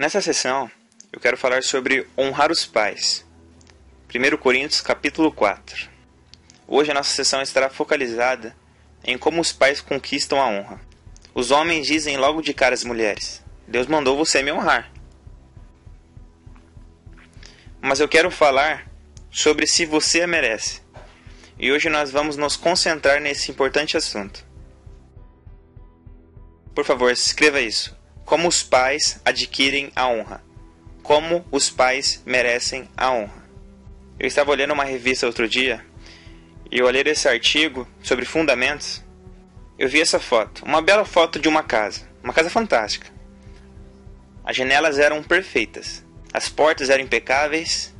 Nessa sessão, eu quero falar sobre honrar os pais. 1 Coríntios capítulo 4. Hoje a nossa sessão estará focalizada em como os pais conquistam a honra. Os homens dizem logo de cara às mulheres: Deus mandou você me honrar. Mas eu quero falar sobre se você a merece. E hoje nós vamos nos concentrar nesse importante assunto. Por favor, escreva isso. Como os pais adquirem a honra. Como os pais merecem a honra. Eu estava olhando uma revista outro dia e eu olhei esse artigo sobre fundamentos. Eu vi essa foto, uma bela foto de uma casa, uma casa fantástica. As janelas eram perfeitas, as portas eram impecáveis.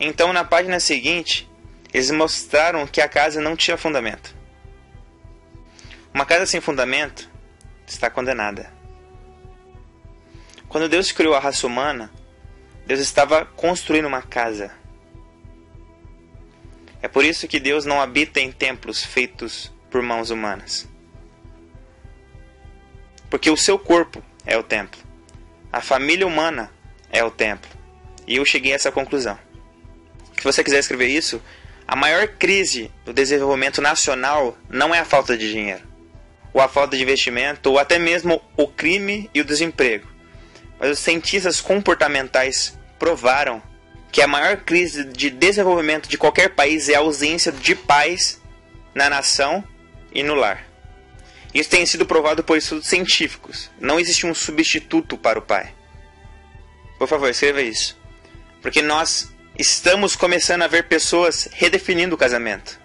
Então, na página seguinte, eles mostraram que a casa não tinha fundamento. Uma casa sem fundamento está condenada. Quando Deus criou a raça humana, Deus estava construindo uma casa. É por isso que Deus não habita em templos feitos por mãos humanas. Porque o seu corpo é o templo. A família humana é o templo. E eu cheguei a essa conclusão. Se você quiser escrever isso, a maior crise do desenvolvimento nacional não é a falta de dinheiro, ou a falta de investimento, ou até mesmo o crime e o desemprego mas os cientistas comportamentais provaram que a maior crise de desenvolvimento de qualquer país é a ausência de pais na nação e no lar. Isso tem sido provado por estudos científicos. Não existe um substituto para o pai. Por favor, escreva isso. Porque nós estamos começando a ver pessoas redefinindo o casamento.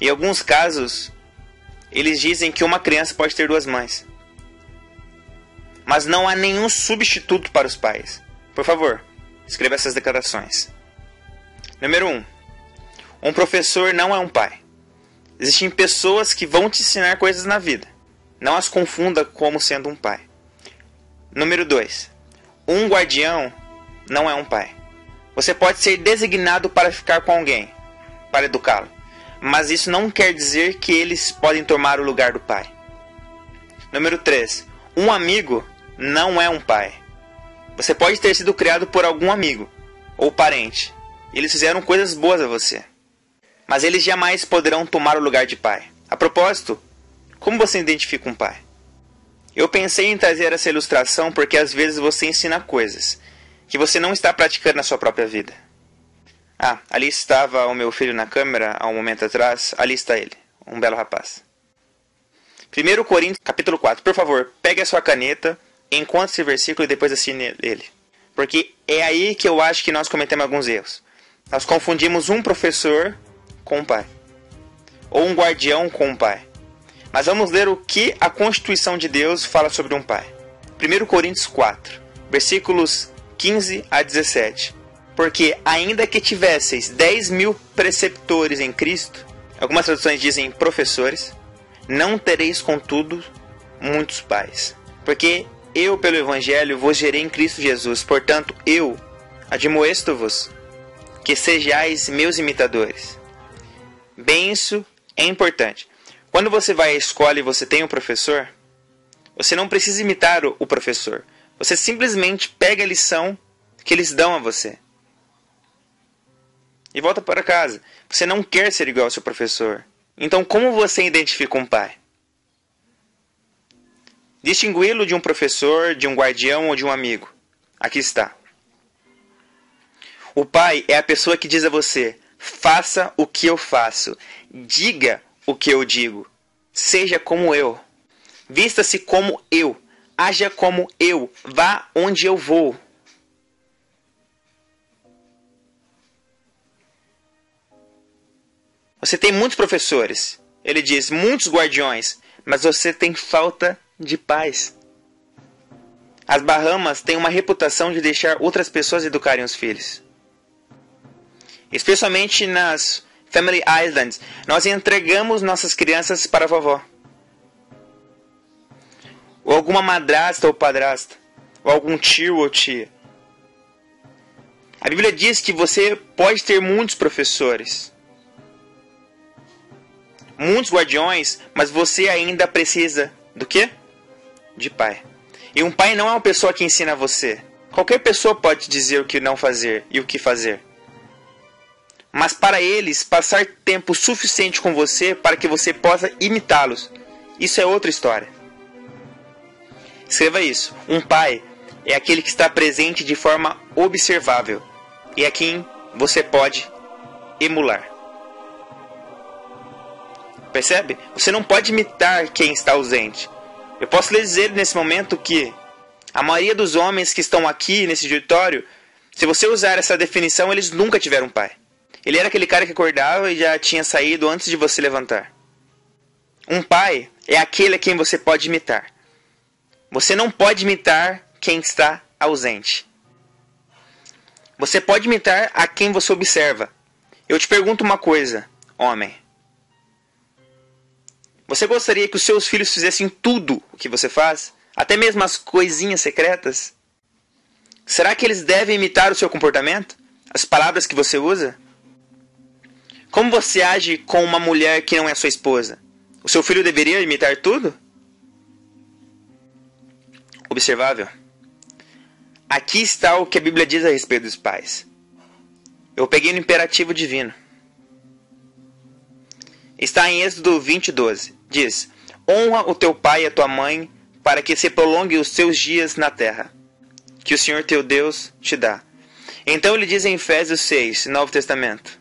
Em alguns casos, eles dizem que uma criança pode ter duas mães mas não há nenhum substituto para os pais. Por favor, escreva essas declarações. Número 1. Um, um professor não é um pai. Existem pessoas que vão te ensinar coisas na vida. Não as confunda como sendo um pai. Número 2. Um guardião não é um pai. Você pode ser designado para ficar com alguém, para educá-lo, mas isso não quer dizer que eles podem tomar o lugar do pai. Número 3. Um amigo não é um pai. Você pode ter sido criado por algum amigo ou parente. Eles fizeram coisas boas a você. Mas eles jamais poderão tomar o lugar de pai. A propósito, como você identifica um pai? Eu pensei em trazer essa ilustração porque às vezes você ensina coisas que você não está praticando na sua própria vida. Ah, ali estava o meu filho na câmera há um momento atrás. Ali está ele, um belo rapaz. 1 Coríntios capítulo 4. Por favor, pegue a sua caneta encontre esse versículo e depois assine ele. Porque é aí que eu acho que nós cometemos alguns erros. Nós confundimos um professor com um pai. Ou um guardião com um pai. Mas vamos ler o que a Constituição de Deus fala sobre um pai. 1 Coríntios 4, versículos 15 a 17. Porque ainda que tivesseis 10 mil preceptores em Cristo, algumas traduções dizem professores, não tereis, contudo, muitos pais. Porque eu, pelo Evangelho, vos gerei em Cristo Jesus. Portanto, eu admoesto-vos que sejais meus imitadores. Bem, isso é importante. Quando você vai à escola e você tem um professor, você não precisa imitar o professor. Você simplesmente pega a lição que eles dão a você e volta para casa. Você não quer ser igual ao seu professor. Então, como você identifica um pai? Distingui-lo de um professor, de um guardião ou de um amigo. Aqui está. O pai é a pessoa que diz a você: faça o que eu faço, diga o que eu digo, seja como eu, vista-se como eu, haja como eu, vá onde eu vou. Você tem muitos professores, ele diz, muitos guardiões, mas você tem falta de paz. As Bahamas têm uma reputação de deixar outras pessoas educarem os filhos. Especialmente nas Family Islands, nós entregamos nossas crianças para a vovó. Ou alguma madrasta ou padrasta. Ou algum tio ou tia. A Bíblia diz que você pode ter muitos professores, muitos guardiões, mas você ainda precisa do quê? De pai. E um pai não é uma pessoa que ensina você. Qualquer pessoa pode dizer o que não fazer e o que fazer. Mas para eles, passar tempo suficiente com você para que você possa imitá-los. Isso é outra história. Escreva isso. Um pai é aquele que está presente de forma observável e a quem você pode emular. Percebe? Você não pode imitar quem está ausente. Eu posso lhe dizer nesse momento que a maioria dos homens que estão aqui nesse auditório, se você usar essa definição, eles nunca tiveram pai. Ele era aquele cara que acordava e já tinha saído antes de você levantar. Um pai é aquele a quem você pode imitar. Você não pode imitar quem está ausente. Você pode imitar a quem você observa. Eu te pergunto uma coisa, homem. Você gostaria que os seus filhos fizessem tudo o que você faz? Até mesmo as coisinhas secretas? Será que eles devem imitar o seu comportamento? As palavras que você usa? Como você age com uma mulher que não é sua esposa? O seu filho deveria imitar tudo? Observável. Aqui está o que a Bíblia diz a respeito dos pais. Eu peguei no imperativo divino. Está em Êxodo 20, 12. Diz: Honra o teu pai e a tua mãe, para que se prolongue os teus dias na terra, que o Senhor teu Deus te dá. Então ele diz em Efésios 6, Novo Testamento: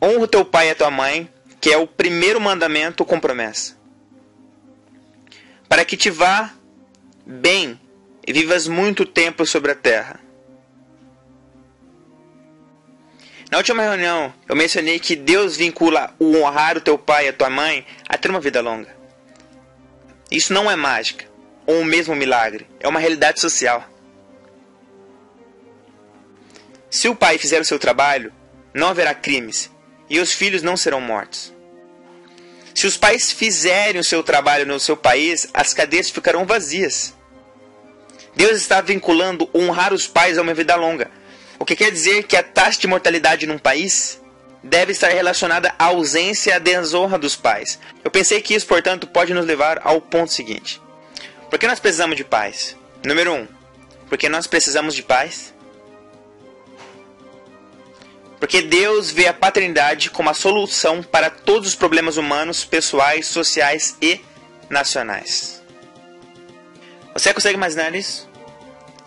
Honra o teu pai e a tua mãe, que é o primeiro mandamento com promessa. Para que te vá bem e vivas muito tempo sobre a terra. Na última reunião, eu mencionei que Deus vincula o honrar o teu pai e a tua mãe a ter uma vida longa. Isso não é mágica ou mesmo milagre, é uma realidade social. Se o pai fizer o seu trabalho, não haverá crimes e os filhos não serão mortos. Se os pais fizerem o seu trabalho no seu país, as cadeias ficarão vazias. Deus está vinculando honrar os pais a uma vida longa, o que quer dizer que a taxa de mortalidade num país deve estar relacionada à ausência e à desonra dos pais. Eu pensei que isso, portanto, pode nos levar ao ponto seguinte: por que nós precisamos de pais? Número 1. Um, porque nós precisamos de pais porque Deus vê a paternidade como a solução para todos os problemas humanos, pessoais, sociais e nacionais. Você consegue imaginar isso?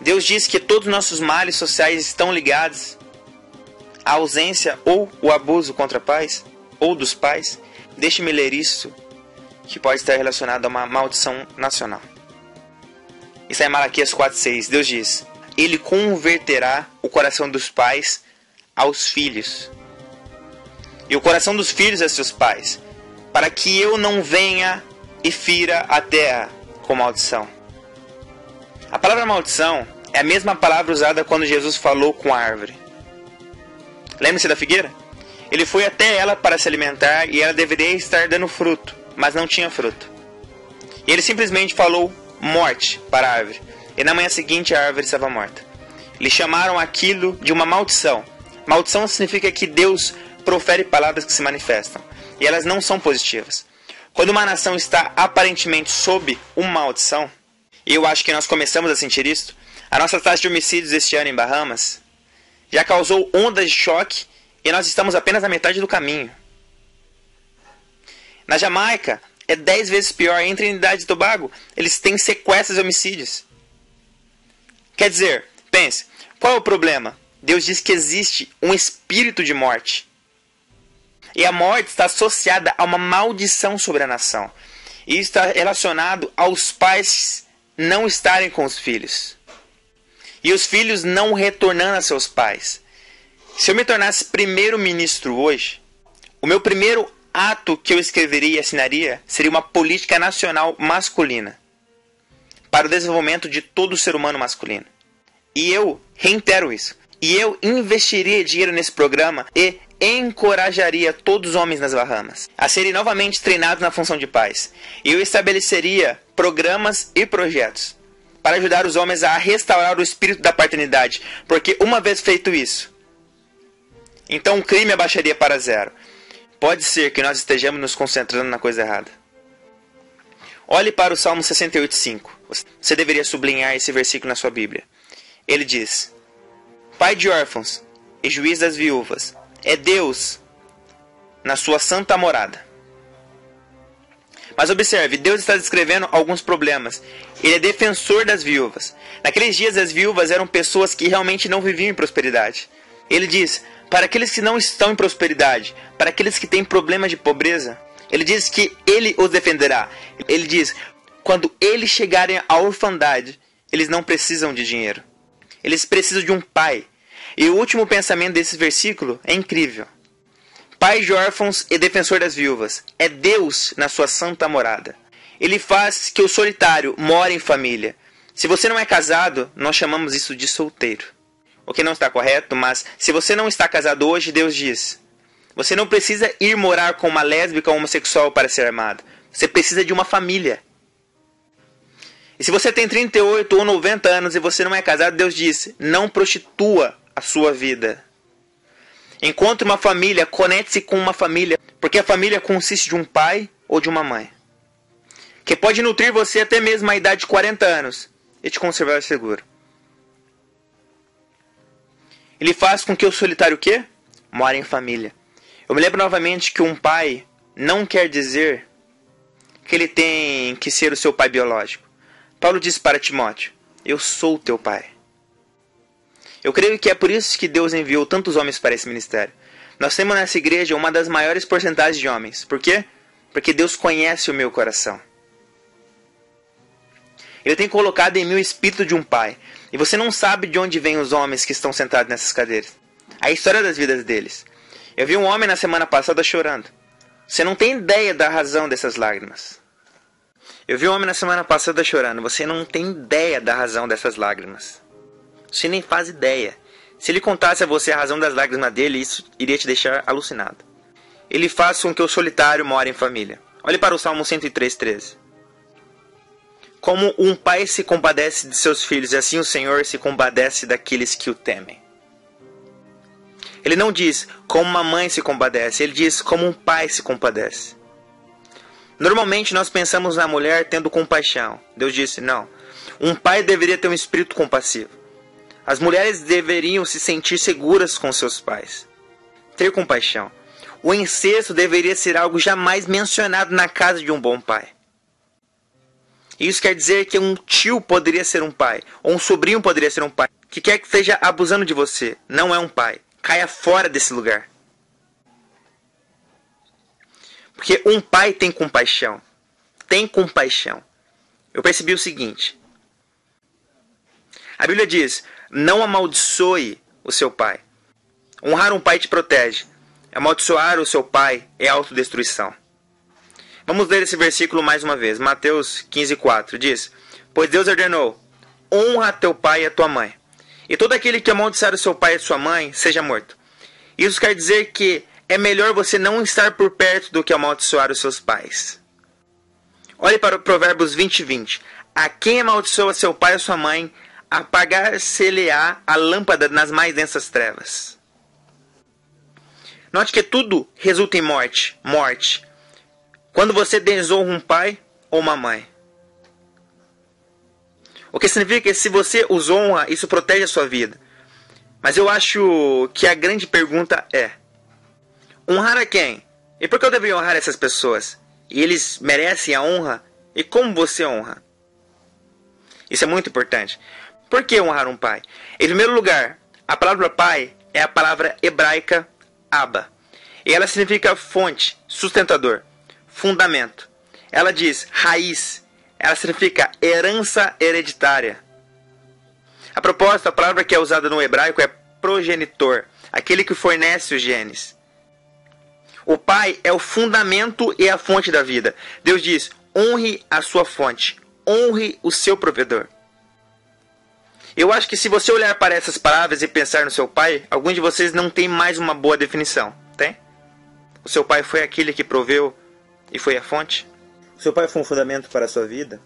Deus diz que todos os nossos males sociais estão ligados à ausência ou o abuso contra pais ou dos pais. Deixe-me ler isso, que pode estar relacionado a uma maldição nacional. Isso é em Malaquias 4,6. Deus diz: Ele converterá o coração dos pais aos filhos, e o coração dos filhos a seus pais, para que eu não venha e fira a terra com maldição. A palavra maldição é a mesma palavra usada quando Jesus falou com a árvore. Lembre-se da figueira? Ele foi até ela para se alimentar e ela deveria estar dando fruto, mas não tinha fruto. E ele simplesmente falou morte para a árvore, e na manhã seguinte a árvore estava morta. Eles chamaram aquilo de uma maldição, Maldição significa que Deus profere palavras que se manifestam, e elas não são positivas. Quando uma nação está aparentemente sob uma maldição, eu acho que nós começamos a sentir isso, a nossa taxa de homicídios este ano em Bahamas já causou ondas de choque e nós estamos apenas na metade do caminho. Na Jamaica, é 10 vezes pior. Em Trinidade e Tobago, eles têm sequestros e homicídios. Quer dizer, pense, qual é o problema? Deus diz que existe um espírito de morte. E a morte está associada a uma maldição sobre a nação. E está relacionado aos pais não estarem com os filhos. E os filhos não retornando a seus pais. Se eu me tornasse primeiro-ministro hoje, o meu primeiro ato que eu escreveria e assinaria seria uma política nacional masculina para o desenvolvimento de todo ser humano masculino. E eu reitero isso. E eu investiria dinheiro nesse programa e encorajaria todos os homens nas Bahamas a serem novamente treinados na função de paz. Eu estabeleceria programas e projetos para ajudar os homens a restaurar o espírito da paternidade, porque uma vez feito isso, então o crime abaixaria para zero. Pode ser que nós estejamos nos concentrando na coisa errada. Olhe para o Salmo 68,5. Você deveria sublinhar esse versículo na sua Bíblia. Ele diz: Pai de órfãos e juiz das viúvas, é Deus na sua santa morada. Mas observe, Deus está descrevendo alguns problemas. Ele é defensor das viúvas. Naqueles dias, as viúvas eram pessoas que realmente não viviam em prosperidade. Ele diz: para aqueles que não estão em prosperidade, para aqueles que têm problemas de pobreza, ele diz que ele os defenderá. Ele diz: quando eles chegarem à orfandade, eles não precisam de dinheiro. Eles precisam de um pai. E o último pensamento desse versículo é incrível. Pai de órfãos e defensor das viúvas, é Deus na sua santa morada. Ele faz que o solitário more em família. Se você não é casado, nós chamamos isso de solteiro. O que não está correto, mas se você não está casado hoje, Deus diz: você não precisa ir morar com uma lésbica ou homossexual para ser amado. Você precisa de uma família. E se você tem 38 ou 90 anos e você não é casado, Deus diz: não prostitua a sua vida. Encontre uma família, conecte-se com uma família, porque a família consiste de um pai ou de uma mãe, que pode nutrir você até mesmo a idade de 40 anos e te conservar seguro. Ele faz com que o solitário o quê? More em família. Eu me lembro novamente que um pai não quer dizer que ele tem que ser o seu pai biológico. Paulo diz para Timóteo: Eu sou teu pai. Eu creio que é por isso que Deus enviou tantos homens para esse ministério. Nós temos nessa igreja uma das maiores porcentagens de homens. Por quê? Porque Deus conhece o meu coração. Ele tem colocado em mim o espírito de um pai. E você não sabe de onde vêm os homens que estão sentados nessas cadeiras. A história das vidas deles. Eu vi um homem na semana passada chorando. Você não tem ideia da razão dessas lágrimas. Eu vi um homem na semana passada chorando. Você não tem ideia da razão dessas lágrimas. Você nem faz ideia. Se ele contasse a você a razão das lágrimas dele, isso iria te deixar alucinado. Ele faz com que o solitário more em família. Olhe para o Salmo 103,13. Como um pai se compadece de seus filhos, assim o Senhor se compadece daqueles que o temem. Ele não diz como uma mãe se compadece, ele diz como um pai se compadece. Normalmente nós pensamos na mulher tendo compaixão. Deus disse: não. Um pai deveria ter um espírito compassivo. As mulheres deveriam se sentir seguras com seus pais. Ter compaixão. O incesto deveria ser algo jamais mencionado na casa de um bom pai. Isso quer dizer que um tio poderia ser um pai, ou um sobrinho poderia ser um pai, que quer que esteja abusando de você, não é um pai. Caia fora desse lugar. Porque um pai tem compaixão. Tem compaixão. Eu percebi o seguinte. A Bíblia diz: não amaldiçoe o seu pai. Honrar um pai te protege. Amaldiçoar o seu pai é autodestruição. Vamos ler esse versículo mais uma vez. Mateus 15,4 diz: Pois Deus ordenou: honra teu pai e a tua mãe, e todo aquele que amaldiçar o seu pai e sua mãe seja morto. Isso quer dizer que é melhor você não estar por perto do que amaldiçoar os seus pais. Olhe para o Provérbios 20 20. A quem amaldiçoa seu pai ou sua mãe, apagar-se-lhe-á a lâmpada nas mais densas trevas. Note que tudo resulta em morte, morte. Quando você desonra um pai ou uma mãe. O que significa que se você os honra, isso protege a sua vida. Mas eu acho que a grande pergunta é: honrar a quem? E por que eu deveria honrar essas pessoas? E eles merecem a honra? E como você honra? Isso é muito importante. Por que honrar um pai? Em primeiro lugar, a palavra pai é a palavra hebraica Abba. E ela significa fonte, sustentador, fundamento. Ela diz raiz, ela significa herança hereditária. A propósito, a palavra que é usada no hebraico é progenitor, aquele que fornece os genes. O pai é o fundamento e a fonte da vida. Deus diz: honre a sua fonte, honre o seu provedor. Eu acho que se você olhar para essas palavras e pensar no seu pai, alguns de vocês não têm mais uma boa definição, tem? O seu pai foi aquele que proveu e foi a fonte? O seu pai foi um fundamento para a sua vida?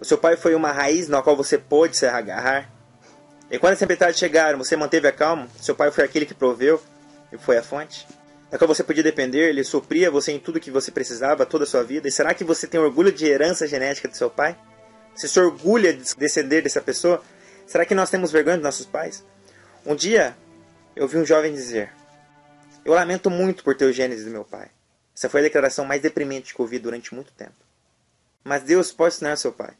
O seu pai foi uma raiz na qual você pôde se agarrar? E quando as tempestades chegaram, você manteve a calma? Seu pai foi aquele que proveu e foi a fonte? da qual você podia depender, ele supria você em tudo que você precisava toda a sua vida? E será que você tem orgulho de herança genética do seu pai? Você se orgulha de descender dessa pessoa? Será que nós temos vergonha dos nossos pais? Um dia, eu vi um jovem dizer: Eu lamento muito por ter o genes do meu pai. Essa foi a declaração mais deprimente que ouvi durante muito tempo. Mas Deus pode ensinar seu pai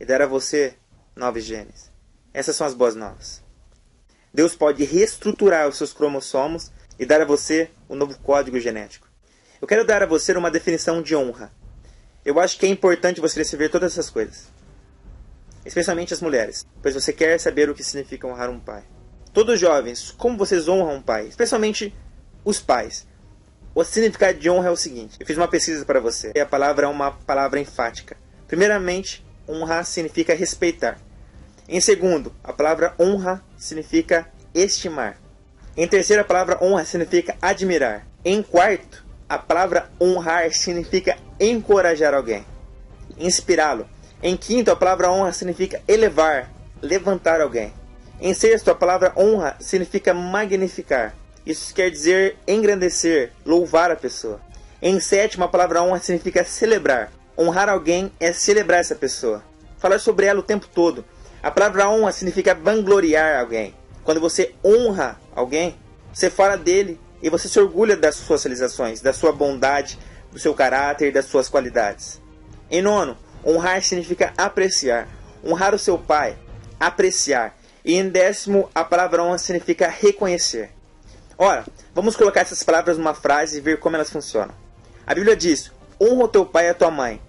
e dar a você novos genes. Essas são as boas novas. Deus pode reestruturar os seus cromossomos e dar a você um novo código genético. Eu quero dar a você uma definição de honra. Eu acho que é importante você receber todas essas coisas. Especialmente as mulheres, pois você quer saber o que significa honrar um pai. Todos jovens, como vocês honram um pai? Especialmente os pais. O significado de honra é o seguinte: eu fiz uma pesquisa para você e a palavra é uma palavra enfática. Primeiramente, honrar significa respeitar. Em segundo, a palavra honra significa estimar. Em terceiro, a palavra honra significa admirar. Em quarto, a palavra honrar significa encorajar alguém, inspirá-lo. Em quinto, a palavra honra significa elevar, levantar alguém. Em sexto, a palavra honra significa magnificar. Isso quer dizer engrandecer, louvar a pessoa. Em sétimo, a palavra honra significa celebrar. Honrar alguém é celebrar essa pessoa. Falar sobre ela o tempo todo. A palavra honra significa vangloriar alguém. Quando você honra alguém, você fala dele e você se orgulha das suas realizações, da sua bondade, do seu caráter, das suas qualidades. Em nono, honrar significa apreciar. Honrar o seu pai, apreciar. E em décimo, a palavra honra significa reconhecer. Ora, vamos colocar essas palavras numa frase e ver como elas funcionam. A Bíblia diz: honra o teu pai e a tua mãe.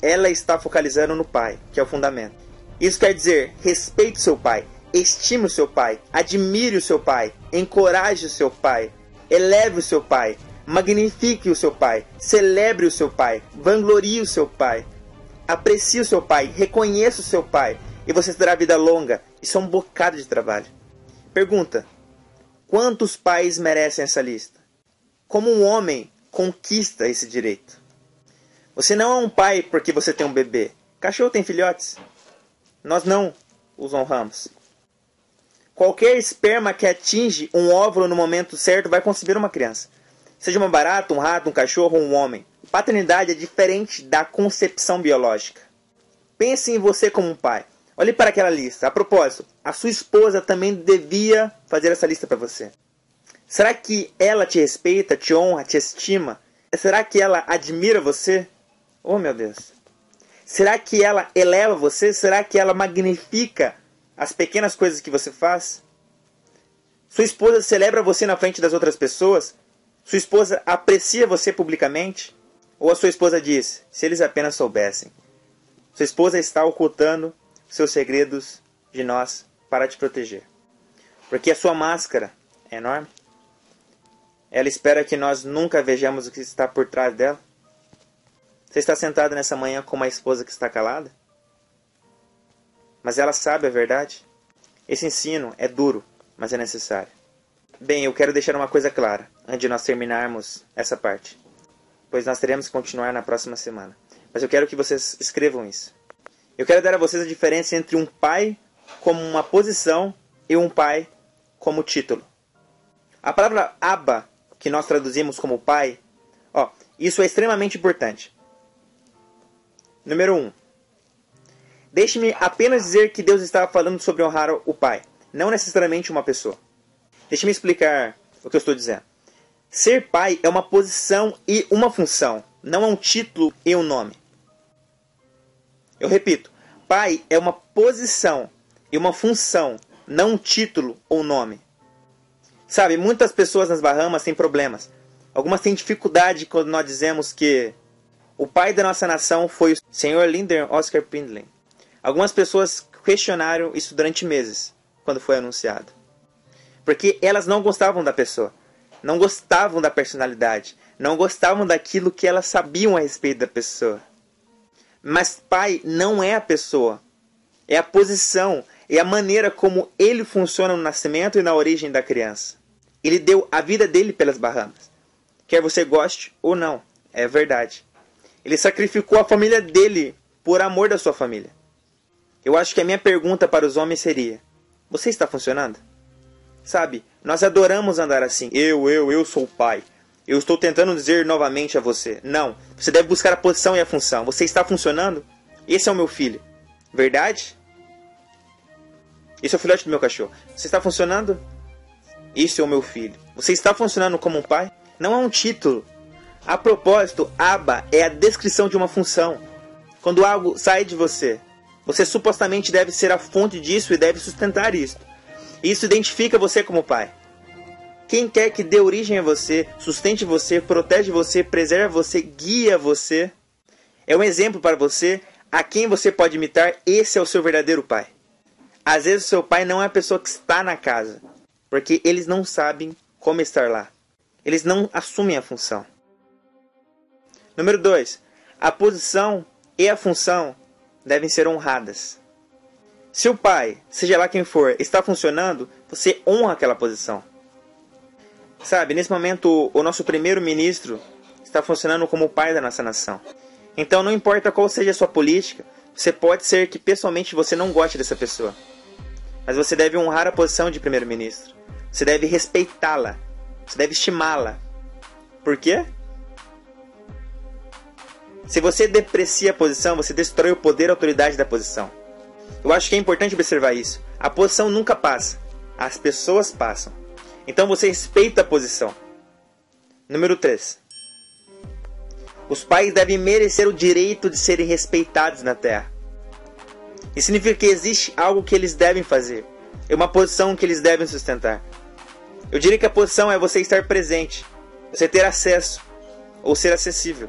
Ela está focalizando no pai, que é o fundamento. Isso quer dizer: respeite o seu pai, estime o seu pai, admire o seu pai, encoraje o seu pai, eleve o seu pai, magnifique o seu pai, celebre o seu pai, vanglorie o seu pai, aprecie o seu pai, reconheça o seu pai, e você terá vida longa. Isso é um bocado de trabalho. Pergunta: Quantos pais merecem essa lista? Como um homem conquista esse direito? Você não é um pai porque você tem um bebê. Cachorro tem filhotes. Nós não os honramos. Qualquer esperma que atinge um óvulo no momento certo vai conceber uma criança. Seja uma barata, um rato, um cachorro ou um homem. Paternidade é diferente da concepção biológica. Pense em você como um pai. Olhe para aquela lista. A propósito, a sua esposa também devia fazer essa lista para você. Será que ela te respeita, te honra, te estima? Será que ela admira você? Oh meu Deus. Será que ela eleva você? Será que ela magnifica as pequenas coisas que você faz? Sua esposa celebra você na frente das outras pessoas? Sua esposa aprecia você publicamente? Ou a sua esposa diz: se eles apenas soubessem? Sua esposa está ocultando seus segredos de nós para te proteger. Porque a sua máscara é enorme. Ela espera que nós nunca vejamos o que está por trás dela. Você está sentado nessa manhã com uma esposa que está calada? Mas ela sabe a verdade? Esse ensino é duro, mas é necessário. Bem, eu quero deixar uma coisa clara antes de nós terminarmos essa parte, pois nós teremos que continuar na próxima semana. Mas eu quero que vocês escrevam isso. Eu quero dar a vocês a diferença entre um pai como uma posição e um pai como título. A palavra Abba, que nós traduzimos como pai, ó, isso é extremamente importante. Número 1. Um, Deixe-me apenas dizer que Deus estava falando sobre honrar o pai, não necessariamente uma pessoa. Deixe-me explicar o que eu estou dizendo. Ser pai é uma posição e uma função, não é um título e um nome. Eu repito, pai é uma posição e uma função, não um título ou nome. Sabe, muitas pessoas nas Bahamas têm problemas. Algumas têm dificuldade quando nós dizemos que o pai da nossa nação foi o Sr. Linder Oscar Pindling. Algumas pessoas questionaram isso durante meses, quando foi anunciado. Porque elas não gostavam da pessoa, não gostavam da personalidade, não gostavam daquilo que elas sabiam a respeito da pessoa. Mas pai não é a pessoa, é a posição, é a maneira como ele funciona no nascimento e na origem da criança. Ele deu a vida dele pelas Bahamas. Quer você goste ou não, é verdade. Ele sacrificou a família dele por amor da sua família. Eu acho que a minha pergunta para os homens seria: Você está funcionando? Sabe, nós adoramos andar assim. Eu, eu, eu sou o pai. Eu estou tentando dizer novamente a você: não. Você deve buscar a posição e a função. Você está funcionando? Esse é o meu filho. Verdade? Esse é o filhote do meu cachorro. Você está funcionando? Esse é o meu filho. Você está funcionando como um pai? Não é um título. A propósito, aba é a descrição de uma função. Quando algo sai de você, você supostamente deve ser a fonte disso e deve sustentar isso. Isso identifica você como pai. Quem quer que dê origem a você, sustente você, protege você, preserva você, guia você, é um exemplo para você a quem você pode imitar, esse é o seu verdadeiro pai. Às vezes o seu pai não é a pessoa que está na casa, porque eles não sabem como estar lá. Eles não assumem a função. Número 2. A posição e a função devem ser honradas. Se o pai, seja lá quem for, está funcionando, você honra aquela posição. Sabe, nesse momento o nosso primeiro-ministro está funcionando como o pai da nossa nação. Então não importa qual seja a sua política, você pode ser que pessoalmente você não goste dessa pessoa. Mas você deve honrar a posição de primeiro-ministro. Você deve respeitá-la. Você deve estimá-la. Por quê? Se você deprecia a posição, você destrói o poder e a autoridade da posição. Eu acho que é importante observar isso. A posição nunca passa, as pessoas passam. Então você respeita a posição. Número 3. Os pais devem merecer o direito de serem respeitados na terra. Isso significa que existe algo que eles devem fazer. É uma posição que eles devem sustentar. Eu diria que a posição é você estar presente, você ter acesso ou ser acessível.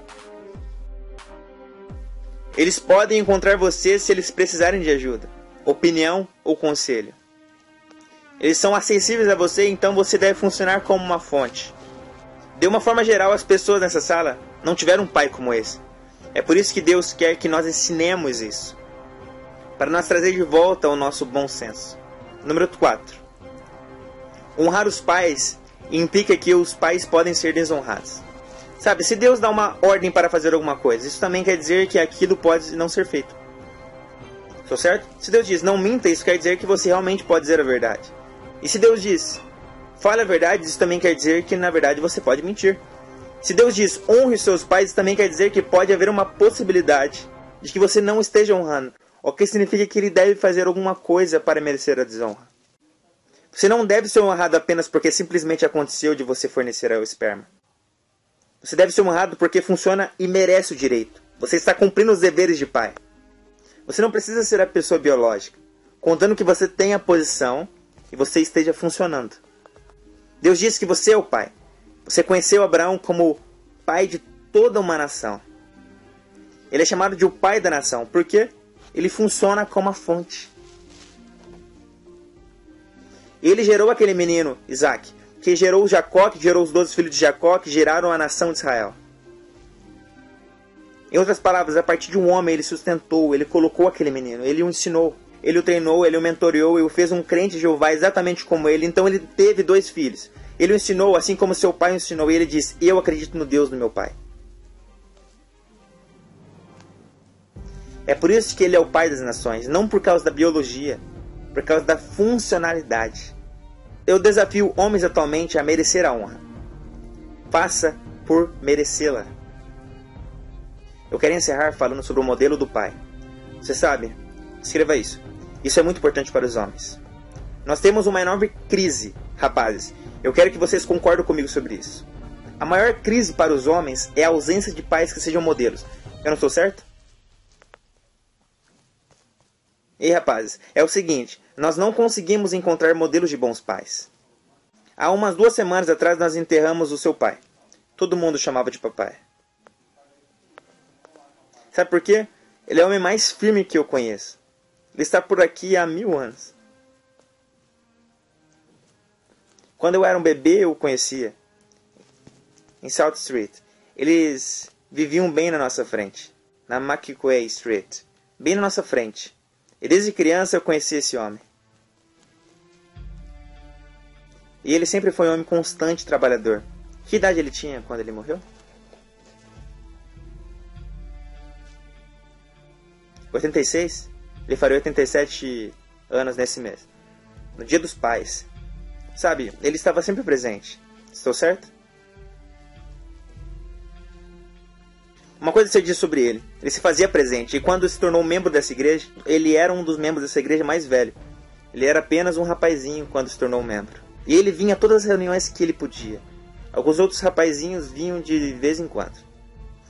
Eles podem encontrar você se eles precisarem de ajuda, opinião ou conselho. Eles são acessíveis a você, então você deve funcionar como uma fonte. De uma forma geral, as pessoas nessa sala não tiveram um pai como esse. É por isso que Deus quer que nós ensinemos isso. Para nós trazer de volta o nosso bom senso. Número 4. Honrar os pais implica que os pais podem ser desonrados. Sabe, se Deus dá uma ordem para fazer alguma coisa, isso também quer dizer que aquilo pode não ser feito. Estou certo? Se Deus diz não minta, isso quer dizer que você realmente pode dizer a verdade. E se Deus diz, fale a verdade, isso também quer dizer que na verdade você pode mentir. Se Deus diz, honre seus pais, isso também quer dizer que pode haver uma possibilidade de que você não esteja honrando, o que significa que ele deve fazer alguma coisa para merecer a desonra. Você não deve ser honrado apenas porque simplesmente aconteceu de você fornecer o esperma. Você deve ser honrado porque funciona e merece o direito. Você está cumprindo os deveres de pai. Você não precisa ser a pessoa biológica, contando que você tenha a posição e você esteja funcionando. Deus disse que você é o pai. Você conheceu Abraão como pai de toda uma nação. Ele é chamado de o pai da nação, porque ele funciona como a fonte. Ele gerou aquele menino, Isaac, que gerou Jacó, que gerou os doze filhos de Jacó, que geraram a nação de Israel. Em outras palavras, a partir de um homem ele sustentou, ele colocou aquele menino, ele o ensinou. Ele o treinou, ele o mentoreou e o fez um crente de Jeová exatamente como ele. Então ele teve dois filhos. Ele o ensinou assim como seu pai o ensinou. E ele disse: Eu acredito no Deus do meu pai. É por isso que ele é o pai das nações, não por causa da biologia, por causa da funcionalidade. Eu desafio homens atualmente a merecer a honra. Faça por merecê-la. Eu quero encerrar falando sobre o modelo do pai. Você sabe, escreva isso. Isso é muito importante para os homens. Nós temos uma enorme crise, rapazes. Eu quero que vocês concordem comigo sobre isso. A maior crise para os homens é a ausência de pais que sejam modelos. Eu não estou certo? Ei, rapazes, é o seguinte: nós não conseguimos encontrar modelos de bons pais. Há umas duas semanas atrás nós enterramos o seu pai. Todo mundo chamava de papai. Sabe por quê? Ele é o homem mais firme que eu conheço. Ele está por aqui há mil anos. Quando eu era um bebê, eu o conhecia. Em South Street. Eles viviam bem na nossa frente. Na McQuay Street. Bem na nossa frente. E desde criança eu conheci esse homem. E ele sempre foi um homem constante trabalhador. Que idade ele tinha quando ele morreu? 86? Ele faria 87 anos nesse mês. No dia dos pais. Sabe, ele estava sempre presente. Estou certo? Uma coisa você diz sobre ele: ele se fazia presente, e quando se tornou membro dessa igreja, ele era um dos membros dessa igreja mais velho. Ele era apenas um rapazinho quando se tornou membro. E ele vinha a todas as reuniões que ele podia. Alguns outros rapazinhos vinham de vez em quando.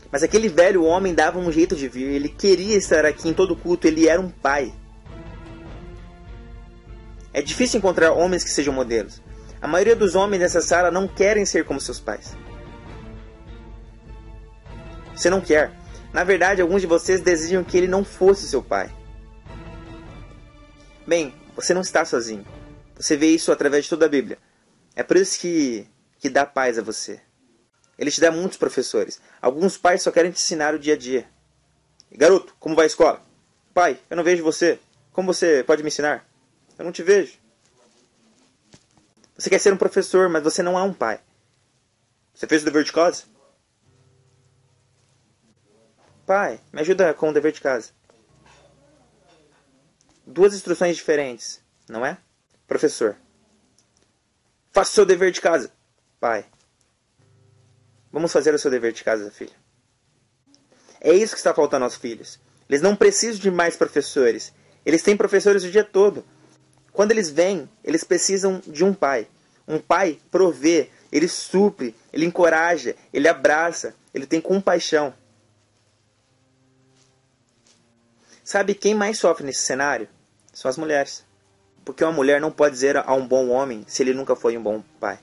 Mas aquele velho homem dava um jeito de vir, ele queria estar aqui em todo culto, ele era um pai. É difícil encontrar homens que sejam modelos. A maioria dos homens nessa sala não querem ser como seus pais. Você não quer. Na verdade, alguns de vocês desejam que ele não fosse seu pai. Bem, você não está sozinho. Você vê isso através de toda a Bíblia. É por isso que, que dá paz a você. Ele te dá muitos professores. Alguns pais só querem te ensinar o dia a dia. Garoto, como vai a escola? Pai, eu não vejo você. Como você pode me ensinar? Eu não te vejo. Você quer ser um professor, mas você não é um pai. Você fez o dever de casa? Pai, me ajuda com o dever de casa. Duas instruções diferentes, não é? Professor. Faça o seu dever de casa. Pai. Vamos fazer o seu dever de casa, filho. É isso que está faltando aos filhos. Eles não precisam de mais professores. Eles têm professores o dia todo. Quando eles vêm, eles precisam de um pai. Um pai provê, ele supre, ele encoraja, ele abraça, ele tem compaixão. Sabe quem mais sofre nesse cenário? São as mulheres. Porque uma mulher não pode dizer a um bom homem se ele nunca foi um bom pai.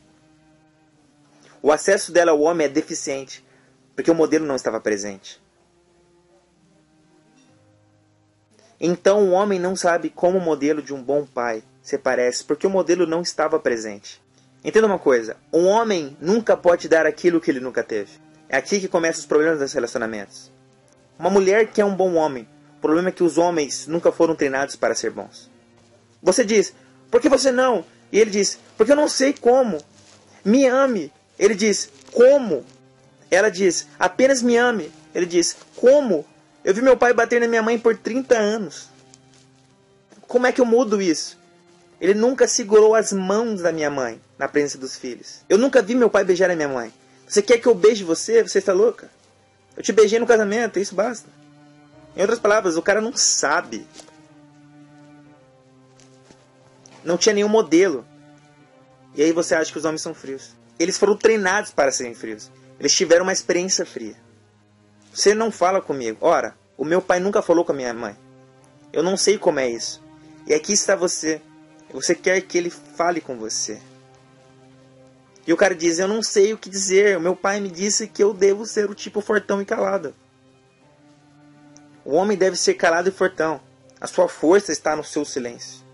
O acesso dela ao homem é deficiente, porque o modelo não estava presente. Então o homem não sabe como o modelo de um bom pai se parece, porque o modelo não estava presente. Entenda uma coisa: um homem nunca pode dar aquilo que ele nunca teve. É aqui que começam os problemas dos relacionamentos. Uma mulher que é um bom homem, o problema é que os homens nunca foram treinados para ser bons. Você diz, por que você não? E ele diz, porque eu não sei como. Me ame. Ele diz, como? Ela diz, apenas me ame. Ele diz, como? Eu vi meu pai bater na minha mãe por 30 anos. Como é que eu mudo isso? Ele nunca segurou as mãos da minha mãe na presença dos filhos. Eu nunca vi meu pai beijar a minha mãe. Você quer que eu beije você? Você está louca? Eu te beijei no casamento, isso basta. Em outras palavras, o cara não sabe não tinha nenhum modelo. E aí você acha que os homens são frios. Eles foram treinados para serem frios. Eles tiveram uma experiência fria. Você não fala comigo. Ora, o meu pai nunca falou com a minha mãe. Eu não sei como é isso. E aqui está você. Você quer que ele fale com você. E o cara diz: Eu não sei o que dizer. O meu pai me disse que eu devo ser o tipo fortão e calado. O homem deve ser calado e fortão. A sua força está no seu silêncio.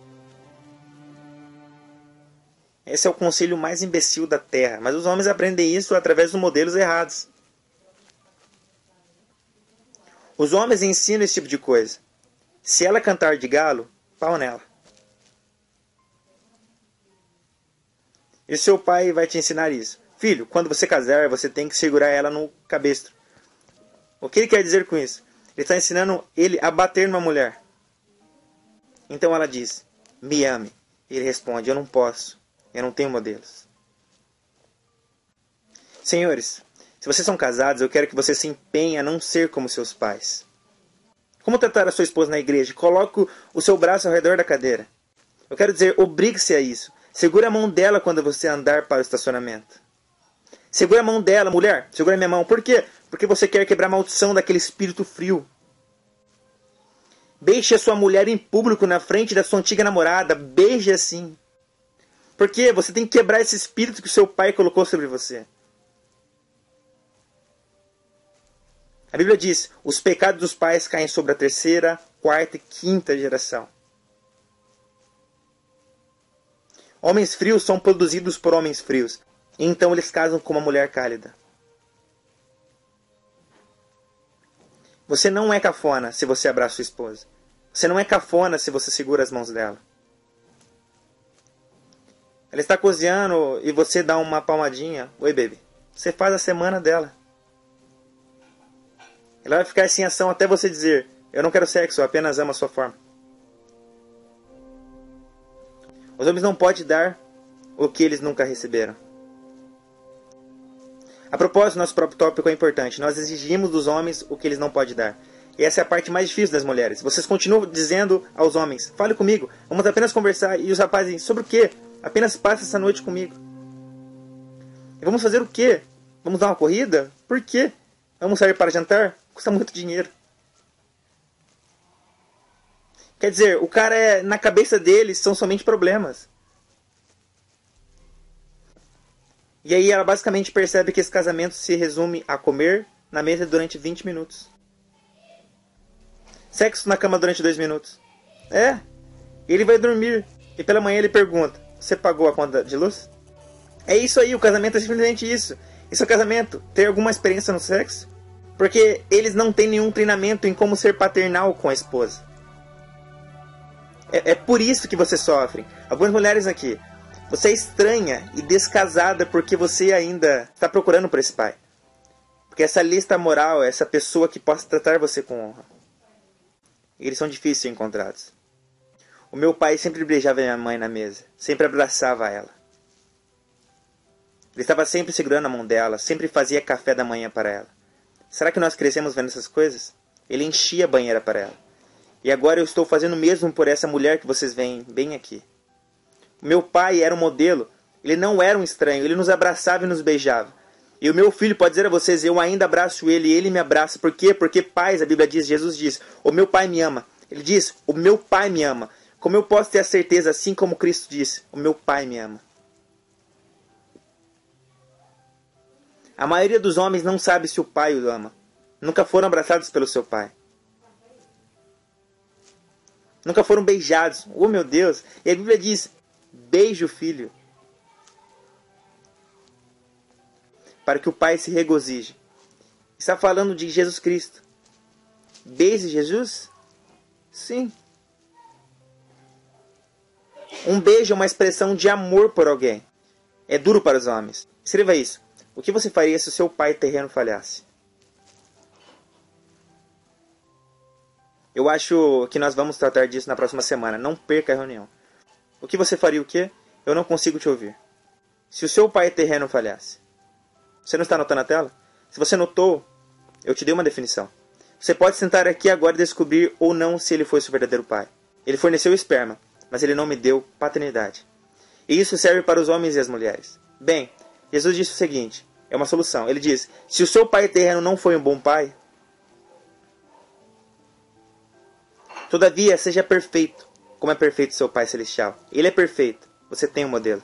Esse é o conselho mais imbecil da Terra, mas os homens aprendem isso através dos modelos errados. Os homens ensinam esse tipo de coisa. Se ela cantar de galo, pau nela. E seu pai vai te ensinar isso. Filho, quando você casar, você tem que segurar ela no cabestro. O que ele quer dizer com isso? Ele está ensinando ele a bater numa mulher. Então ela diz: Me ame. Ele responde: Eu não posso. Eu não tenho modelos. Senhores, se vocês são casados, eu quero que você se empenhe a não ser como seus pais. Como tratar a sua esposa na igreja? Coloque o seu braço ao redor da cadeira. Eu quero dizer, obrigue-se a isso. Segure a mão dela quando você andar para o estacionamento. Segure a mão dela, mulher. Segura minha mão. Por quê? Porque você quer quebrar a maldição daquele espírito frio. Beije a sua mulher em público na frente da sua antiga namorada. Beije assim. Porque você tem que quebrar esse espírito que seu pai colocou sobre você. A Bíblia diz: os pecados dos pais caem sobre a terceira, quarta e quinta geração. Homens frios são produzidos por homens frios. Então eles casam com uma mulher cálida. Você não é cafona se você abraça sua esposa. Você não é cafona se você segura as mãos dela. Ela está cozinhando e você dá uma palmadinha. Oi, baby. Você faz a semana dela. Ela vai ficar sem ação até você dizer: Eu não quero sexo, eu apenas amo a sua forma. Os homens não podem dar o que eles nunca receberam. A propósito, nosso próprio tópico é importante. Nós exigimos dos homens o que eles não podem dar. E essa é a parte mais difícil das mulheres. Vocês continuam dizendo aos homens: fale comigo, vamos apenas conversar. E os rapazes sobre o quê? Apenas passe essa noite comigo. E vamos fazer o quê? Vamos dar uma corrida? Por quê? Vamos sair para jantar? Custa muito dinheiro. Quer dizer, o cara é. Na cabeça dele são somente problemas. E aí ela basicamente percebe que esse casamento se resume a comer na mesa durante 20 minutos. Sexo na cama durante 2 minutos. É. Ele vai dormir. E pela manhã ele pergunta: Você pagou a conta de luz? É isso aí, o casamento é simplesmente isso. Isso é casamento. Ter alguma experiência no sexo? Porque eles não têm nenhum treinamento em como ser paternal com a esposa. É, é por isso que você sofre. Algumas mulheres aqui você é estranha e descasada porque você ainda está procurando por esse pai. Porque essa lista moral, essa pessoa que possa tratar você com honra. Eles são difíceis de encontrados. O meu pai sempre beijava minha mãe na mesa, sempre abraçava ela. Ele estava sempre segurando a mão dela, sempre fazia café da manhã para ela. Será que nós crescemos vendo essas coisas? Ele enchia a banheira para ela. E agora eu estou fazendo o mesmo por essa mulher que vocês veem bem aqui. Meu pai era um modelo. Ele não era um estranho. Ele nos abraçava e nos beijava. E o meu filho pode dizer a vocês: eu ainda abraço ele e ele me abraça. Por quê? Porque pais, a Bíblia diz, Jesus diz: o meu pai me ama. Ele diz: o meu pai me ama. Como eu posso ter a certeza, assim como Cristo disse: o meu pai me ama. A maioria dos homens não sabe se o pai o ama. Nunca foram abraçados pelo seu pai. Nunca foram beijados. Oh meu Deus! E a Bíblia diz: Beije o filho. Para que o pai se regozije. Está falando de Jesus Cristo. Beije Jesus? Sim. Um beijo é uma expressão de amor por alguém. É duro para os homens. Escreva isso. O que você faria se o seu pai terreno falhasse? Eu acho que nós vamos tratar disso na próxima semana. Não perca a reunião. O que você faria o quê? Eu não consigo te ouvir. Se o seu pai terreno falhasse. Você não está anotando a tela? Se você notou, eu te dei uma definição. Você pode sentar aqui agora e descobrir ou não se ele foi seu verdadeiro pai. Ele forneceu esperma, mas ele não me deu paternidade. E isso serve para os homens e as mulheres. Bem, Jesus disse o seguinte: é uma solução. Ele diz: se o seu pai terreno não foi um bom pai, todavia seja perfeito, como é perfeito seu Pai Celestial. Ele é perfeito. Você tem um modelo.